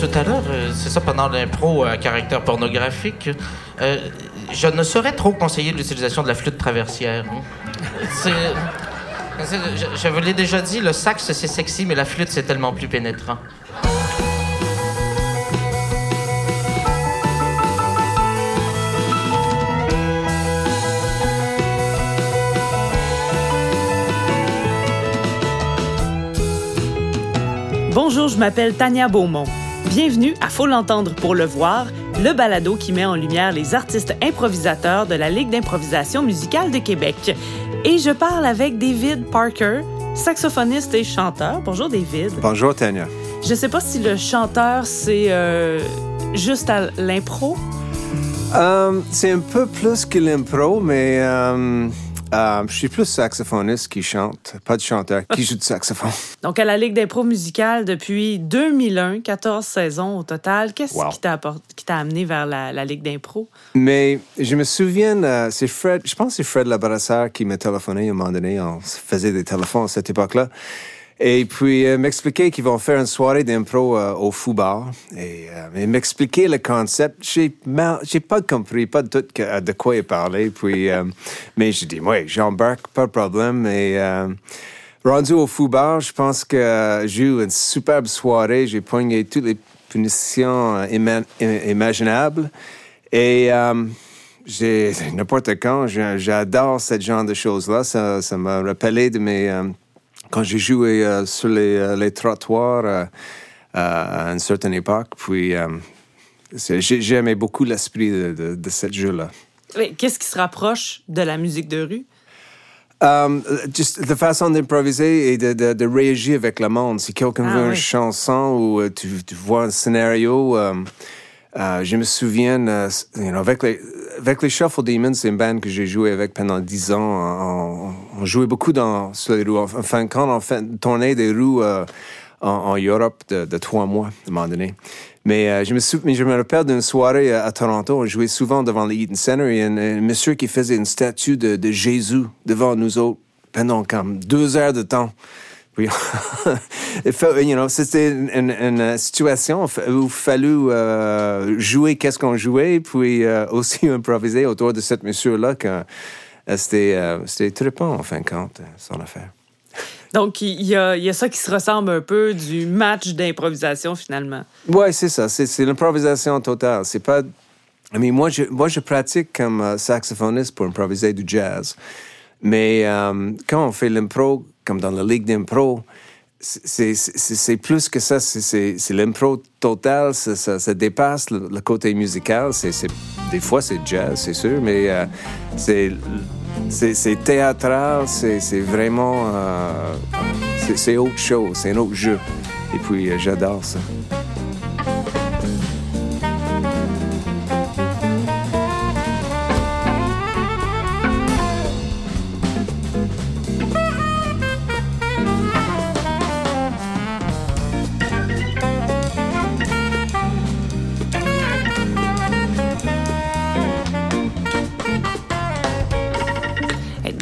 tout à l'heure, euh, c'est ça pendant l'impro à caractère pornographique, euh, je ne saurais trop conseiller l'utilisation de la flûte traversière. hein. Je, je vous l'ai déjà dit, le sax c'est sexy, mais la flûte c'est tellement plus pénétrant. Bonjour, je m'appelle Tania Beaumont. Bienvenue à Faut l'entendre pour le voir, le balado qui met en lumière les artistes improvisateurs de la Ligue d'improvisation musicale de Québec. Et je parle avec David Parker, saxophoniste et chanteur. Bonjour David. Bonjour, Tania. Je sais pas si le chanteur c'est euh, juste à l'impro. Euh, c'est un peu plus que l'impro, mais euh, euh, je suis plus saxophoniste qui chante, pas de chanteur qui joue du saxophone. Donc à la Ligue d'impro musicale depuis 2001, 14 saisons au total. Qu'est-ce Wow. qui t'a amené vers la, la Ligue d'impro? Mais je me souviens, euh, c'est Fred, je pense que c'est Fred Labrasseur qui m'a téléphoné à un moment donné. On faisait des téléphones à cette époque-là. Et puis, euh, m'expliquer qu'ils vont faire une soirée d'impro euh, au Fou Bar. Et euh, m'expliquer le concept. J'ai mal- pas compris, pas de tout que- de quoi il parlait. Puis, euh, mais j'ai dit, ouais, j'embarque, pas de problème. Et euh, rendu au Fou Bar, je pense que euh, j'ai eu une superbe soirée. J'ai pogné toutes les punitions euh, imaginables. Et euh, j'ai n'importe quand, j'adore ce genre de choses-là. Ça, m'a rappelé de mes euh, quand j'ai joué euh, sur les, euh, les trottoirs euh, à une certaine époque. Puis c'est- j'ai j'ai aimé beaucoup l'esprit de, de, de ce jeu-là. Qu'est-ce qui se rapproche de la musique de rue? Um, juste la façon d'improviser et de, de, de réagir avec le monde. Si quelqu'un Ah veut une chanson ou tu, tu vois un scénario, euh, euh, je me souviens, euh, you avec, les, avec les Shuffle Demons, c'est une bande que j'ai joué avec pendant dix ans. On, jouait beaucoup dans, sur les roues. Enfin, quand on fait tournait des roues euh, en, Europe de, trois mois, à un moment donné. Mais euh, je, me sou- mais je me rappelle d'une soirée à, Toronto. On jouait souvent devant le Eaton Center. Il y a un, monsieur qui faisait une statue de, de Jésus devant nous autres pendant comme deux heures de temps. Puis, il fa- you know, c'était une, situation où il fallu euh, jouer qu'est-ce qu'on jouait, puis euh, aussi improviser autour de cette monsieur-là. que, euh, C'était euh, c'était trippant, en fin de compte, son affaire. Donc, il y a, il y a ça qui se ressemble un peu du match d'improvisation, finalement. Ouais, c'est ça. C'est c'est l'improvisation totale. C'est pas. I mean, moi, je, moi, je pratique comme saxophoniste pour improviser du jazz. Mais euh, quand on fait l'impro, comme dans la ligue d'impro, c'est plus que ça. C'est- l'impro total. Ça, dépasse le, côté musical. C'est- des fois, c'est jazz, c'est sûr, mais euh, c'est théâtral. C'est vraiment. euh, c'est autre chose. C'est un autre jeu. Et puis, euh, j'adore ça.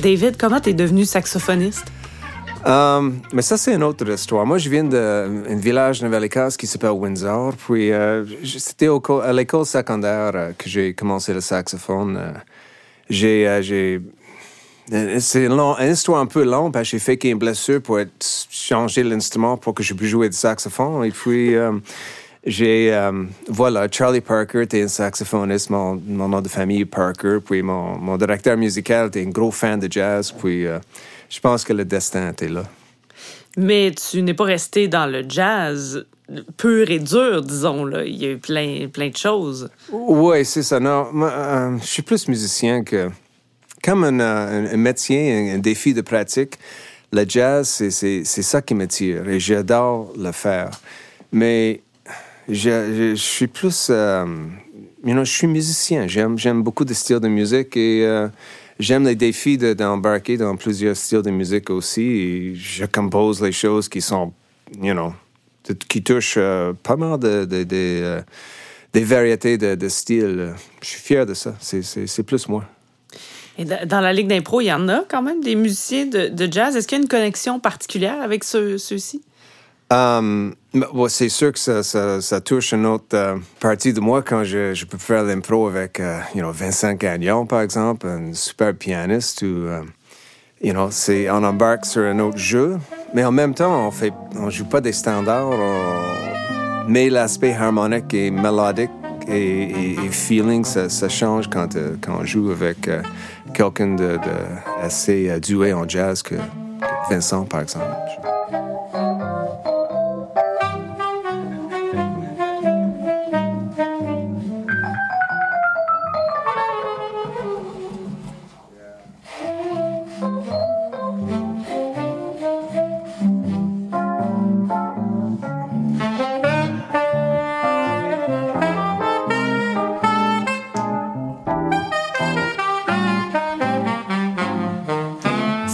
David, comment t'es devenu saxophoniste? Um, mais ça, c'est une autre histoire. Moi, je viens d'un village Nouvelle-Écosse qui s'appelle Windsor. Puis, euh, c'était à l'école secondaire euh, que j'ai commencé le saxophone. Euh, j'ai. euh, euh, c'est une histoire un peu longue parce que j'ai fait une blessure pour changer l'instrument pour que je puisse jouer du saxophone. Et puis, euh, j'ai. euh, voilà, Charlie Parker était un saxophoniste. Mon, mon nom de famille Parker. Puis, mon, mon directeur musical était un gros fan de jazz. Puis, euh, je pense que le destin était là. Mais tu n'es pas resté dans le jazz pur et dur, disons. Là. Il y a eu plein, plein de choses. Oui, c'est ça. Non, moi, euh, je suis plus musicien que. Comme un, un- un métier, un, un défi de pratique, le jazz, c'est- ça qui me tire et j'adore le faire. Mais je, je- je suis plus. euh, you know, je suis musicien. J'aime j'aime beaucoup de styles de musique et euh, j'aime les défis de- d'embarquer dans plusieurs styles de musique aussi. Et je compose les choses qui sont, you know, qui touchent euh, pas mal de, de- de, des variétés de, styles. Je suis fier de ça. C'est- plus moi. Et da- dans la Ligue d'impro, il y en a quand même des musiciens de, jazz. Est-ce qu'il y a une connexion particulière avec ceux- ceux-ci? Um, c'est sûr que ça, touche une autre euh, partie de moi quand je, peux faire l'impro avec euh, you know, Vincent Gagnon, par exemple, un super pianiste, ou euh, you know, on embarque sur un autre jeu, mais en même temps, on on joue pas des standards, mais l'aspect harmonique et mélodique et, feeling, ça, change quand, quand on joue avec quelqu'un de, de, assez doué en jazz que Vincent, par exemple.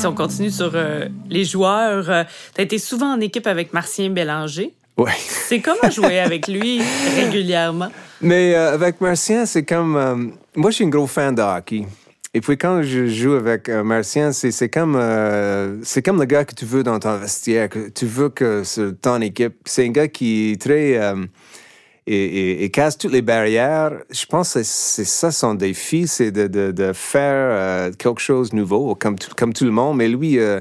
On continue sur euh, les joueurs, euh, tu as été souvent en équipe avec Marcien Bélanger. Oui. C'est comment jouer avec lui régulièrement? Mais euh, avec Marcien, c'est comme. moi, je suis un gros fan de hockey. Et puis quand je joue avec Marcien, c'est comme c'est comme le gars que tu veux dans ton vestiaire, que tu veux que ton équipe. C'est un gars qui est très et, casse toutes les barrières. Je pense que c'est ça son défi, c'est de, faire euh, quelque chose de nouveau, comme, tout le monde. Mais lui, euh,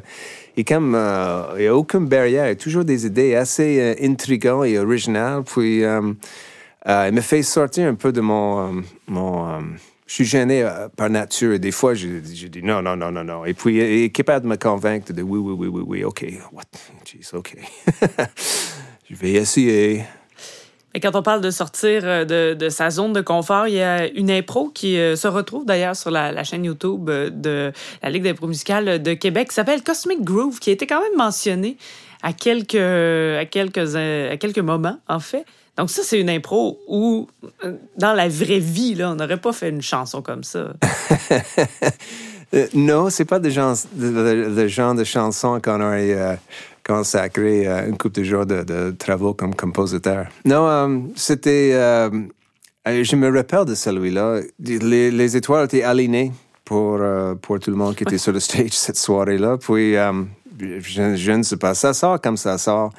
il comme, euh, n'y a aucune barrière. Il a toujours des idées assez intrigantes et originales. Puis, il me fait sortir un peu de mon... mon je suis gêné par nature. Et des fois, je, dis non, non, non, non, non. Et puis, il est capable de me convaincre de oui, oui, oui, oui, oui, OK. What? Jeez, OK. je vais essayer. Et quand on parle de sortir euh, de, sa zone de confort, il y a une impro qui euh, se retrouve d'ailleurs sur la, chaîne YouTube euh, de la Ligue d'impro musicale de Québec, qui s'appelle Cosmic Groove, qui a été quand même mentionné à quelques, à quelques, à quelques moments, en fait. Donc ça, c'est une impro où, dans la vraie vie, là, on n'aurait pas fait une chanson comme ça. non, c'est pas le genre, genre de chanson qu'on aurait consacré euh, une couple de jours de, travaux comme compositeur. Non, euh, c'était... Euh, je me rappelle de celui-là. Les, étoiles étaient alignées pour, pour tout le monde qui était sur le stage cette soirée-là. Puis, je, ne sais pas, ça sort comme ça sort.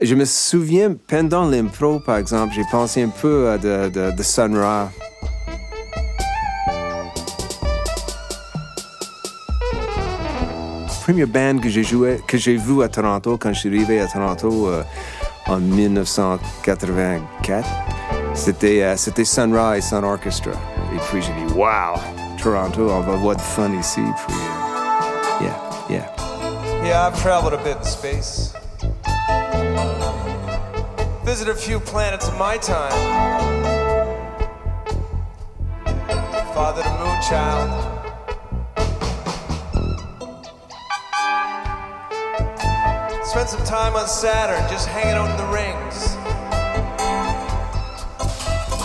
Je me souviens, pendant l'impro, par exemple, j'ai pensé un peu à de Sun Ra. Première band que j'ai joué, que j'ai vu à Toronto quand je suis arrivé à Toronto euh, en 1984, c'était euh, Sunrise Sun Orchestra. Et puis j'ai dit wow, Toronto, on va avoir du fun ici. Puis uh, yeah, yeah. Yeah, I've traveled a bit in space. Visited a few planets in my time. Fathered a moon child. Spent some time on Saturn just hanging out in the rings.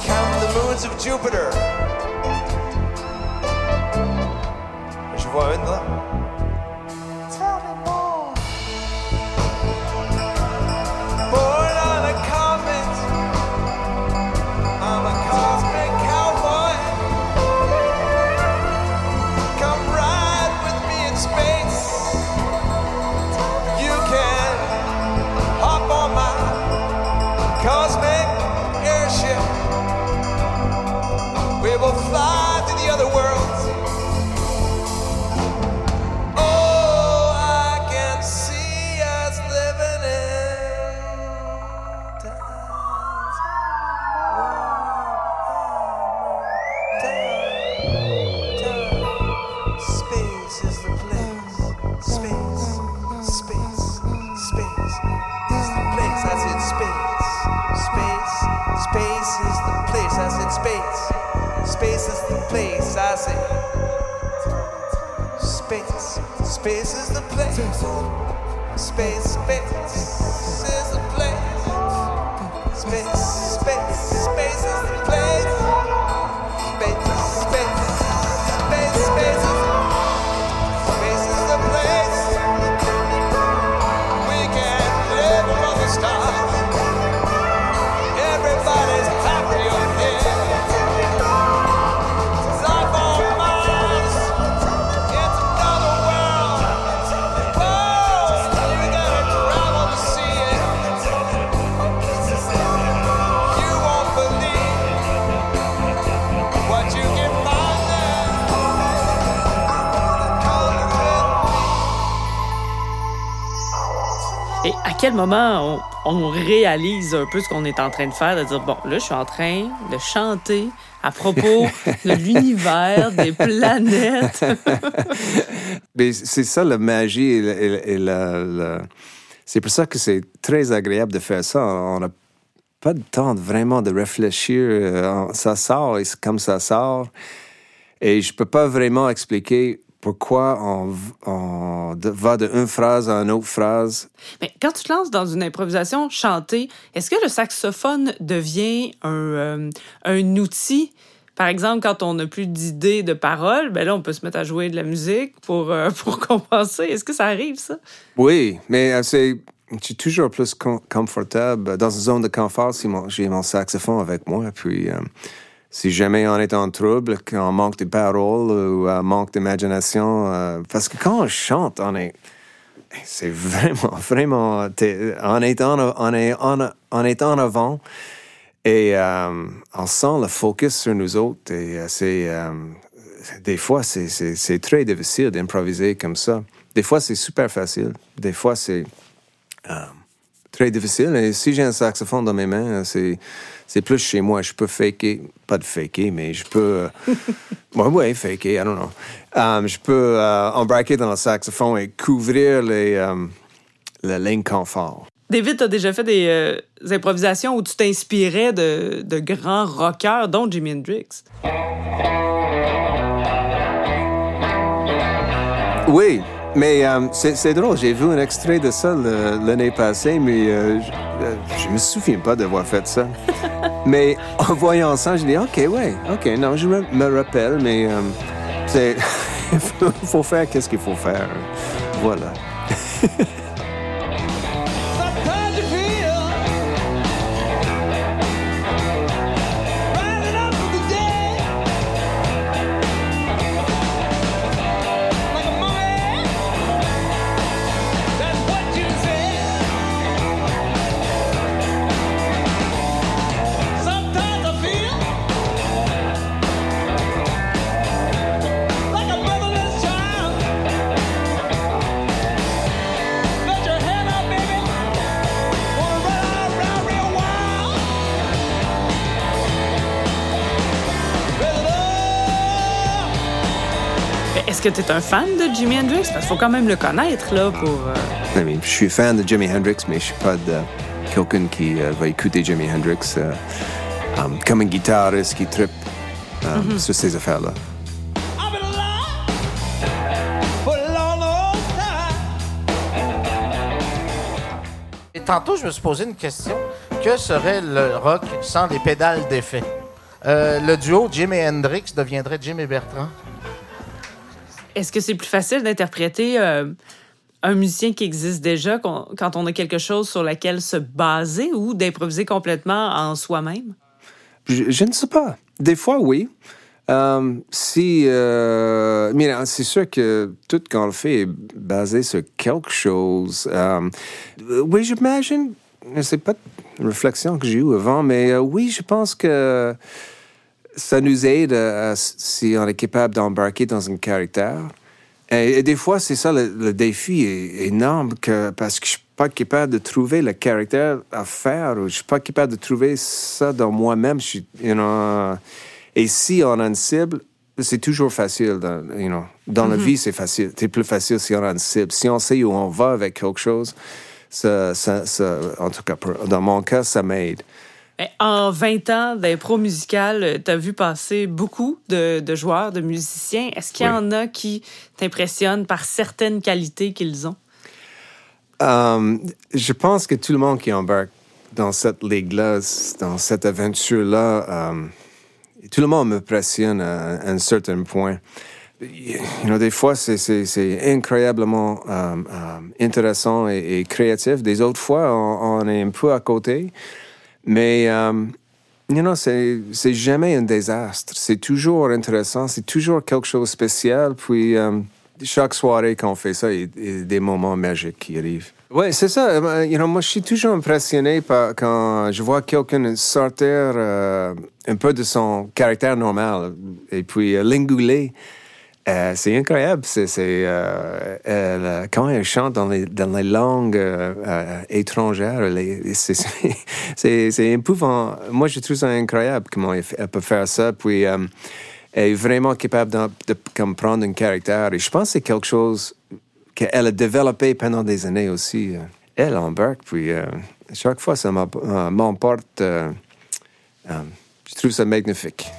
Counting the moons of Jupiter. Je vois une là. right. Quel moment on, on réalise un peu ce qu'on est en train de faire, de dire, bon, là, je suis en train de chanter à propos de l'univers, des planètes. Mais c'est ça la magie et, la- et- et la- la- c'est pour ça que c'est très agréable de faire ça. On n'a pas de temps vraiment de réfléchir. Euh, Ça sort et c'est comme ça sort. Et je peux pas vraiment expliquer pourquoi on, v- on de- va d'une phrase à une autre phrase. Mais quand tu te lances dans une improvisation chantée, est-ce que le saxophone devient un, euh, un outil? Par exemple, quand on n'a plus d'idées de paroles, ben là, on peut se mettre à jouer de la musique pour, euh, pour compenser. Est-ce que ça arrive, ça? Oui, mais euh, c'est. Je suis toujours plus con- confortable dans une zone de confort si j'ai mon saxophone avec moi. Puis, euh, si jamais on est en trouble, qu'on manque de paroles ou euh, manque d'imagination, euh, parce que quand on chante, on est. C'est vraiment, vraiment. On est en, on est en, on est en avant et euh, on sent le focus sur nous autres. Et euh, c'est. euh, des fois, c'est très difficile d'improviser comme ça. Des fois, c'est super facile. Des fois, c'est euh, très difficile. Et si j'ai un saxophone dans mes mains, c'est c'est plus chez moi. Je peux faker, pas de faker, mais je peux. Euh, ouais, ouais, faker, I don't know. Um, je peux euh, embarquer dans le saxophone et couvrir les, euh, la ligne confort. David, tu as déjà fait des, euh, des improvisations où tu t'inspirais de, de grands rockers, dont Jimi Hendrix? Oui, mais euh, c'est c'est drôle. J'ai vu un extrait de ça l'année passée, mais euh, je, euh, je me souviens pas d'avoir fait ça. mais en voyant ça, je dis OK, ouais, OK, non, je me rappelle, mais euh, c'est il faut faire qu'est-ce qu'il faut faire. Voilà. Est-ce que tu es un fan de Jimi Hendrix? Parce qu'il faut quand même le connaître, là, pour... euh, I mean, je suis fan de Jimi Hendrix, mais je suis pas de quelqu'un qui euh, va écouter Jimi Hendrix euh, um, comme un guitariste qui trippe um, sur ces affaires-là. Tantôt, je me suis posé une question. Que serait le rock sans les pédales d'effet? Euh, le duo Jim et Hendrix deviendrait Jim et Bertrand. Est-ce que c'est plus facile d'interpréter euh, un musicien qui existe déjà quand on a quelque chose sur lequel se baser ou d'improviser complètement en soi-même? Je, ne sais pas. Des fois, oui. Euh, si, euh, mais c'est sûr que tout qu'on le fait est basé sur quelque chose. Oui, j'imagine. C'est pas une réflexion que j'ai eue avant, mais oui, je pense que ça nous aide à- à- si on est capable d'embarquer dans un caractère. Et, et des fois, c'est ça, le, le défi est énorme que, parce que je suis pas capable de trouver le caractère à faire ou je suis pas capable de trouver ça dans moi-même. You know, et si on a une cible, c'est toujours facile. Dans, you know, dans la vie, c'est facile. C'est plus facile si on a une cible. Si on sait où on va avec quelque chose, ça, ça, ça- en tout cas, dans mon cas, ça m'aide. Ben, En 20 ans d'impro musicale, tu as vu passer beaucoup de, de joueurs, de musiciens. Est-ce qu'il y Oui. en a qui t'impressionnent par certaines qualités qu'ils ont? Euh, je pense que tout le monde qui embarque dans cette ligue-là, dans cette aventure-là, euh, tout le monde m'impressionne à, à un certain point. You know, des fois, c'est- incroyablement euh, euh, intéressant et, et créatif. Des autres fois, on, on est un peu à côté. Mais, euh, you know, c'est jamais un désastre. C'est toujours intéressant. C'est toujours quelque chose de spécial. Puis, euh, chaque soirée qu'on fait ça, il il y a des moments magiques qui arrivent. Oui, c'est ça. Euh, You know, moi, je suis toujours impressionné par quand je vois quelqu'un sortir euh, un peu de son caractère normal et puis euh, l'ingouler Euh, c'est incroyable. C'est, euh, elle, euh, quand elle chante dans les, langues étrangères, c'est, épouvant. Moi, je trouve ça incroyable comment elle, peut faire ça. Puis, euh, elle est vraiment capable de, comprendre un caractère. Et je pense que c'est quelque chose qu'elle a développé pendant des années aussi. Elle embarque, puis chaque fois, ça m'emp- m'emporte. je trouve ça magnifique.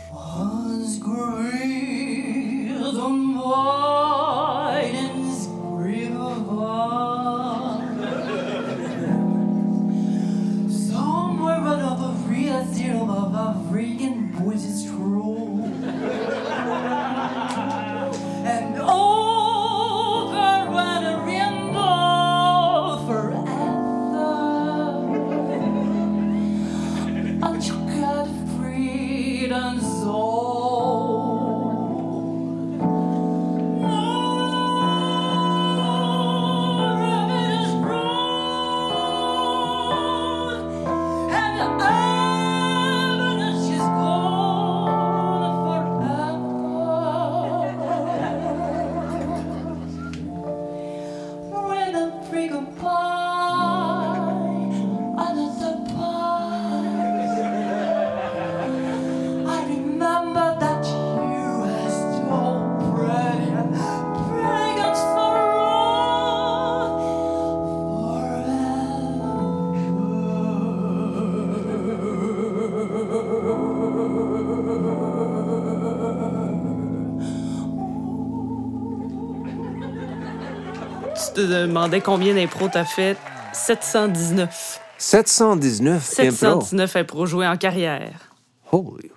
Demandais combien d'impro t'as fait? 719. 719 impro? 719 impro joués en carrière. Holy,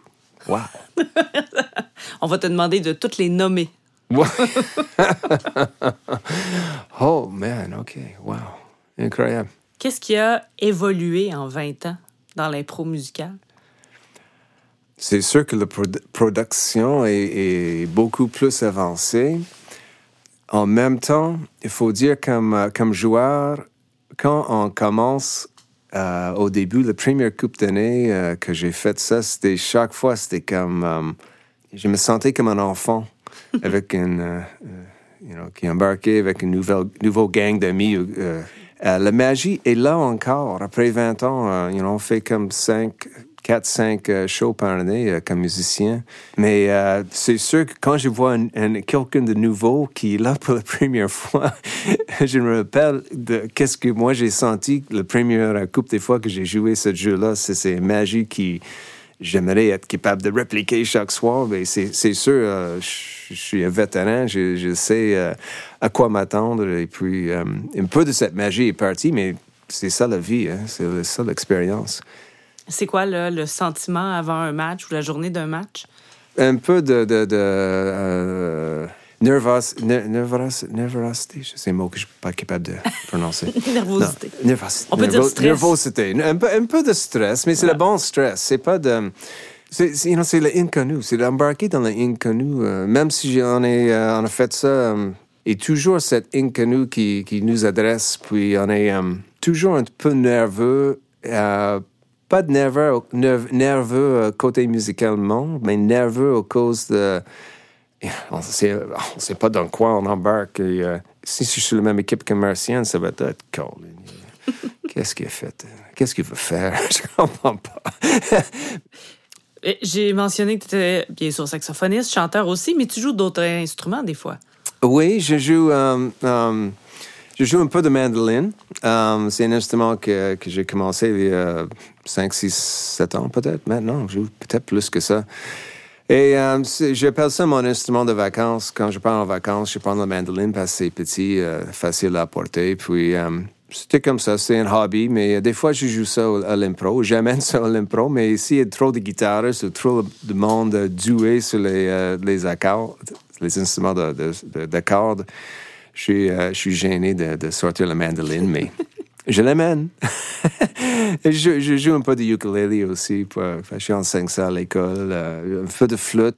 wow. On va te demander de toutes les nommer. oh man, ok, wow, incroyable. Qu'est-ce qui a évolué en 20 ans dans l'impro musicale? C'est sûr que la produ- production est, est beaucoup plus avancée. En même temps, il faut dire comme, euh, comme joueur, quand on commence euh, au début, la première coupe d'année euh, que j'ai fait ça, c'était chaque fois, c'était comme... euh, je me sentais comme un enfant avec une... you know, qui embarquait avec une nouvelle nouveau gang d'amis. la magie est là encore. Après 20 ans, you know, on fait comme 5, 4, 5 shows par année euh, comme musicien. Mais euh, c'est sûr que quand je vois un- un- quelqu'un de nouveau qui est là pour la première fois, je me rappelle de qu'est-ce que moi j'ai senti la première couple des fois que j'ai joué ce jeu-là. C'est c'est une magie qui j'aimerais être capable de répliquer chaque soir. Mais c'est sûr, euh, je suis un vétéran, je, sais euh, à quoi m'attendre. Et puis, euh, un peu de cette magie est partie, mais c'est ça la vie, hein, c'est ça l'expérience. C'est quoi le sentiment avant un match ou la journée d'un match? Un peu de. de, de euh, nervos, ner- nervos, nervosité, c'est un mot que je ne suis pas capable de prononcer. Nervosité. Non, nervosité. On peut dire stress. Nervosité. Un peu, un peu de stress, mais c'est le bon stress. C'est pas de. C'est you know, c'est l'inconnu. C'est d'embarquer dans l'inconnu. euh, même si on, est, euh, on a fait ça, euh, et toujours cet inconnu qui, qui nous adresse, puis on est euh, toujours un peu nerveux. Pas de nerveux, nerv- nerveux euh, côté musicalement, mais nerveux à cause de. On sait, on sait pas dans quoi on embarque. Et, euh, si je suis sur la même équipe que Martienne, ça va être Colin. Qu'est-ce qu'il a fait? Qu'est-ce qu'il veut faire? Je comprends pas. J'ai mentionné que tu étais bien sûr saxophoniste, chanteur aussi, mais tu joues d'autres instruments des fois. Oui, je joue, euh, euh, je joue un peu de mandoline. Euh, c'est un instrument que, que j'ai commencé il y a 5, 6, 7 ans peut-être. Maintenant, je joue peut-être plus que ça. Et euh, j'appelle ça mon instrument de vacances. Quand je pars en vacances, je prends la mandoline parce que c'est petit, euh, facile à porter. Puis euh, c'était comme ça, c'est un hobby. Mais des fois, je joue ça à l'impro. J'amène ça à l'impro. Mais s'il y a trop de guitaristes trop de monde doué sur les, les accords, les instruments de- de cordes, je suis, euh, je suis gêné de, sortir la mandoline, mais je l'amène. Je, je joue un peu de ukulele aussi. Je suis enseigne ça à l'école. euh, un peu de flûte.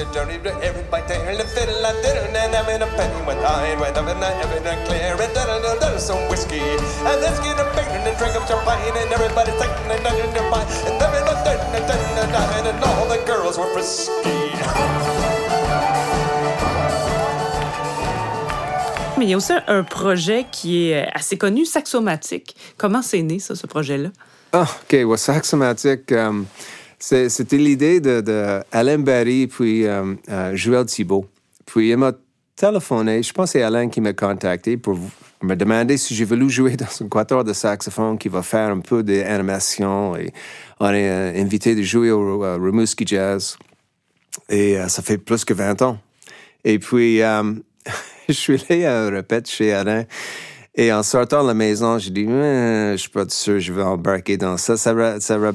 Dans le said Johnny, everybody taking the fiddle and diddle and having a penny with I went up and having a clear and diddle and diddle some whiskey. And let's get a bacon and drink up champagne and everybody's taking and diddle and pie and having a diddle and diddle and diddle and all the girls were frisky. Mais il y a aussi un, projet qui est euh, assez connu, Saxomatique. Comment c'est né, ça, ce projet-là? Ah, OK. Ouais, Saxomatic, euh, c'était l'idée de, de Alain Barry puis euh, euh, Joël Thibault. Puis il m'a téléphoné, je pense que c'est Alain qui m'a contacté pour me demander si j'ai voulu jouer dans un quatuor de saxophone qui va faire un peu d'animation. Et on est euh, invité de jouer au euh, Rimouski Jazz. Et ça fait plus que 20 ans. Et puis, je suis allé à un chez Alain. Et en sortant de la maison, j'ai dit, je suis pas sûr, je vais embarquer dans ça. ça, ça euh,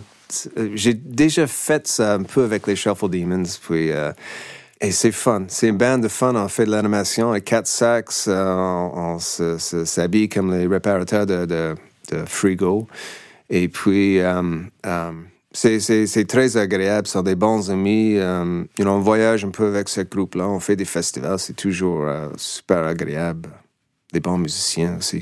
j'ai déjà fait ça un peu avec les Shuffle Demons. Puis, euh, et c'est fun. C'est une bande de fun. On fait de l'animation. Les quatre sax, euh, on, on s'habille comme les réparateurs de, de, de frigo. Et puis, euh, euh, c'est, très agréable. Sont des bons amis. Euh, you know, on voyage un peu avec ce groupe-là. On fait des festivals. C'est toujours euh, super agréable. Des bons musiciens aussi.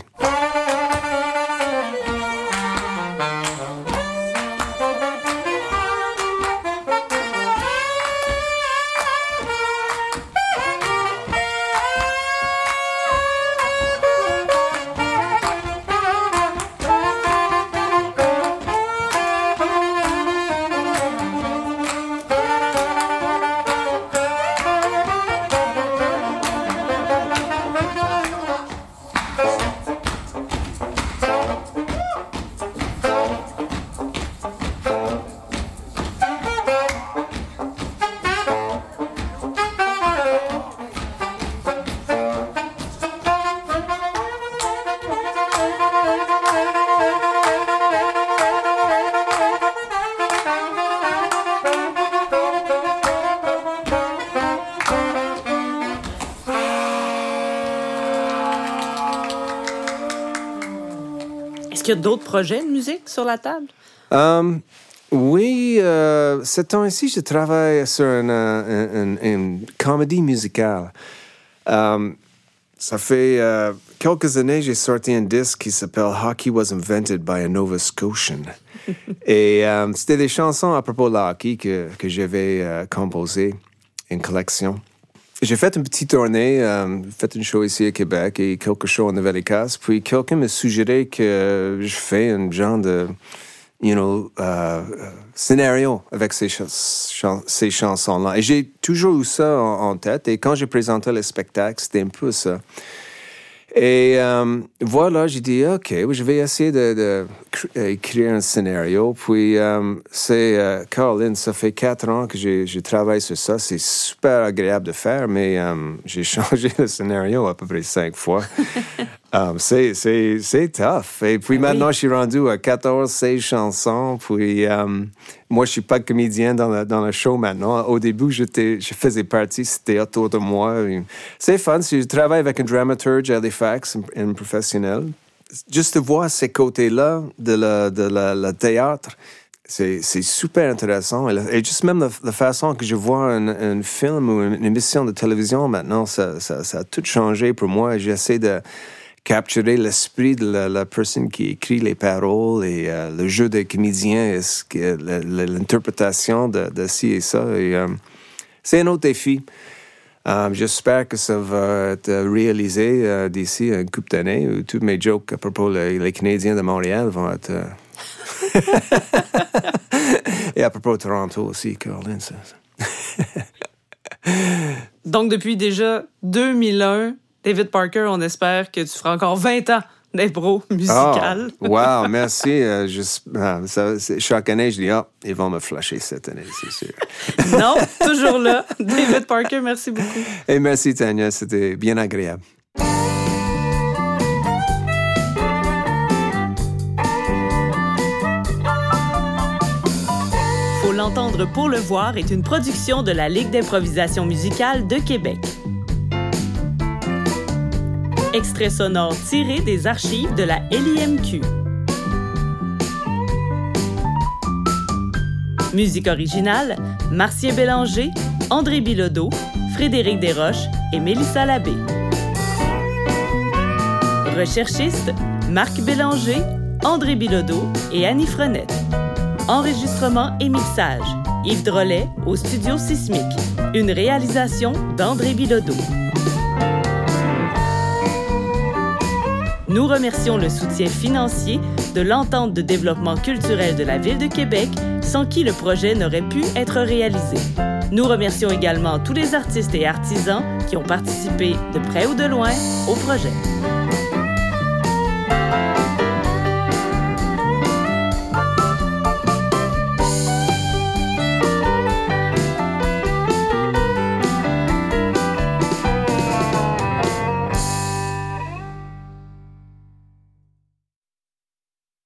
Y a d'autres projets de musique sur la table? Um, oui, euh, ce temps-ci, je travaille sur une, euh, une- une comédie musicale. Um, ça fait euh, quelques années, j'ai sorti un disque qui s'appelle Hockey Was Invented by a Nova Scotian. Et euh, c'était des chansons à propos de hockey que, que j'avais euh, composées, une collection. J'ai fait une petite tournée, euh, fait une show ici à Québec et quelques shows en Nouvelle-Écosse. Puis quelqu'un m'a suggéré que je fais un genre de, you know, euh, euh, scénario avec ces, chan- ces chansons-là. Et j'ai toujours eu ça en tête. Et quand j'ai présenté le spectacle, c'était un peu ça. Et euh, voilà, j'ai dit, OK, je vais essayer de, de cr- euh, écrire un scénario. Puis, euh, c'est, euh, Caroline, ça fait quatre ans que je travaille sur ça. C'est super agréable de faire, mais euh, j'ai changé le scénario à peu près cinq fois. Euh, c'est, c'est, c'est tough. Et puis maintenant, je suis rendu à 14, 16 chansons. Puis, euh, moi, je suis pas comédien dans le, dans le show maintenant. Au début, j'étais, je faisais partie, c'était autour de moi. C'est fun. Si je travaille avec un dramaturge à Halifax, un, professionnel, juste de voir ces côtés-là de la, de la, la théâtre, c'est, c'est super intéressant. Et, juste même la, la façon que je vois un, un film ou une, une émission de télévision maintenant, ça, ça, ça a tout changé pour moi. J'essaie de capturer l'esprit de la, personne qui écrit les paroles et euh, le jeu des comédiens, l'interprétation de, ci et ça. Euh, c'est un autre défi. Euh, J'espère que ça va être réalisé d'ici une couple d'années tous mes jokes à propos des Canadiens de Montréal vont être. et à propos de Toronto aussi, Caroline. Donc, depuis déjà 2001, David Parker, on espère que tu feras encore 20 ans d'impro musical. Ah, wow, merci. euh, juste, ah, ça, chaque année, je dis, ah, ils vont me flasher cette année, c'est sûr. Non, toujours là. David Parker, merci beaucoup. Et merci, Tania, c'était bien agréable. Faut l'entendre pour le voir est une production de la Ligue d'improvisation musicale de Québec. Extrait sonore tiré des archives de la LIMQ. Musique originale, Marcien Bélanger, André Bilodeau, Frédéric Desroches et Mélissa Labbé. Recherchistes, Marc Bélanger, André Bilodeau et Annie Frenette. Enregistrement et mixage, Yves Drolet au Studio Sismique. Une réalisation d'André Bilodeau. Nous remercions le soutien financier de l'entente de développement culturel de la Ville de Québec, sans qui le projet n'aurait pu être réalisé. Nous remercions également tous les artistes et artisans qui ont participé de près ou de loin au projet.